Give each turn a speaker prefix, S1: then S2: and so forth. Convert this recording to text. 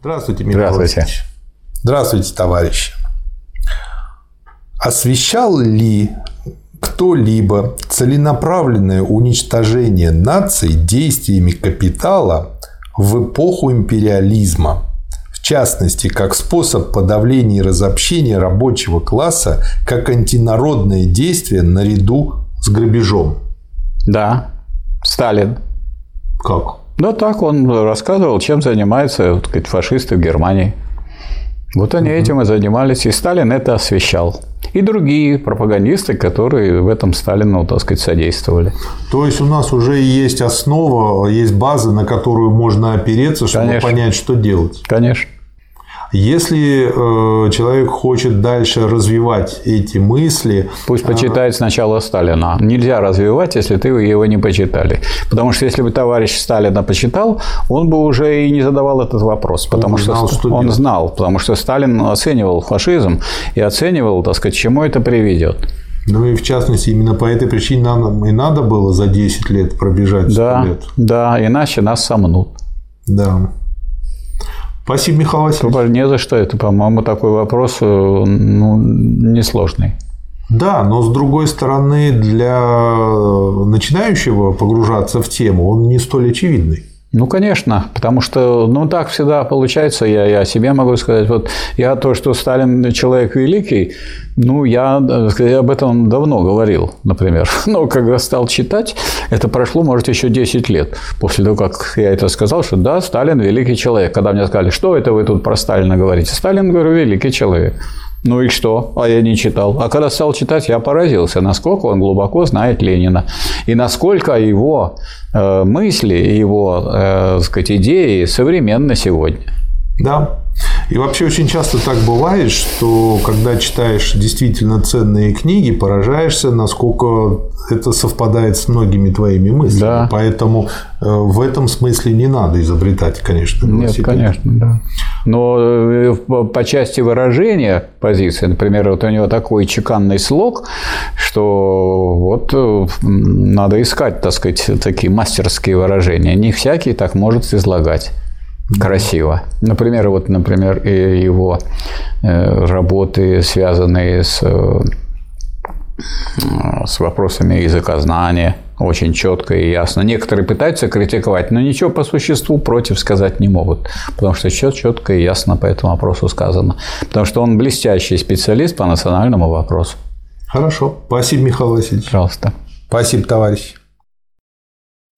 S1: Здравствуйте, Михаил
S2: Здравствуйте.
S1: Васильевич. Здравствуйте, товарищи. Освещал ли кто-либо целенаправленное уничтожение наций действиями капитала в эпоху империализма? В частности, как способ подавления и разобщения рабочего класса, как антинародное действие наряду с грабежом.
S2: Да, Сталин.
S1: Как?
S2: Да так, он рассказывал, чем занимаются вот, сказать, фашисты в Германии. Вот они этим и занимались, и Сталин это освещал. И другие пропагандисты, которые в этом Сталину, так сказать, содействовали.
S1: То есть у нас уже есть основа, есть база, на которую можно опереться, чтобы
S2: Конечно.
S1: понять, что делать.
S2: Конечно.
S1: Если э, человек хочет дальше развивать эти мысли,
S2: Пусть почитает сначала Сталина. Нельзя развивать, если ты его не почитали. Потому что если бы товарищ Сталина почитал, он бы уже и не задавал этот вопрос. Потому
S1: бы
S2: что
S1: знал, что
S2: он
S1: делать.
S2: знал, потому что Сталин оценивал фашизм и оценивал, так сказать, чему это приведет.
S1: ну и в частности, именно по этой причине нам и надо было за 10 лет пробежать 100
S2: Да,
S1: лет.
S2: да, иначе нас сомнут.
S1: Да. Спасибо, Михаил Васильевич.
S2: Не за что. Это, по-моему, такой вопрос э, ну, несложный.
S1: Да, но с другой стороны, для начинающего погружаться в тему, он не столь очевидный.
S2: Ну, конечно, потому что, ну, так всегда получается, я, я себе могу сказать, вот я то, что Сталин человек великий, ну, я, так сказать, об этом давно говорил, например, но когда стал читать, это прошло, может, еще 10 лет после того, как я это сказал, что да, Сталин великий человек. Когда мне сказали, что это вы тут про Сталина говорите? Сталин, говорю, великий человек. Ну и что? А я не читал. А когда стал читать, я поразился, насколько он глубоко знает Ленина. И насколько его э, мысли, его э, сказать, идеи современны сегодня.
S1: Да. И вообще очень часто так бывает, что когда читаешь действительно ценные книги, поражаешься, насколько это совпадает с многими твоими мыслями.
S2: Да.
S1: Поэтому э, в этом смысле не надо изобретать, конечно,
S2: Нет,
S1: велосипед.
S2: конечно, да. Но э, по части выражения позиции, например, вот у него такой чеканный слог, что вот э, надо искать, так сказать, такие мастерские выражения. Не всякий так может излагать красиво. Например, вот, например, его э, работы, связанные с, э, с вопросами языкознания, очень четко и ясно. Некоторые пытаются критиковать, но ничего по существу против сказать не могут, потому что все четко и ясно по этому вопросу сказано. Потому что он блестящий специалист по национальному вопросу.
S1: Хорошо. Спасибо, Михаил Васильевич.
S2: Пожалуйста.
S1: Спасибо, товарищ.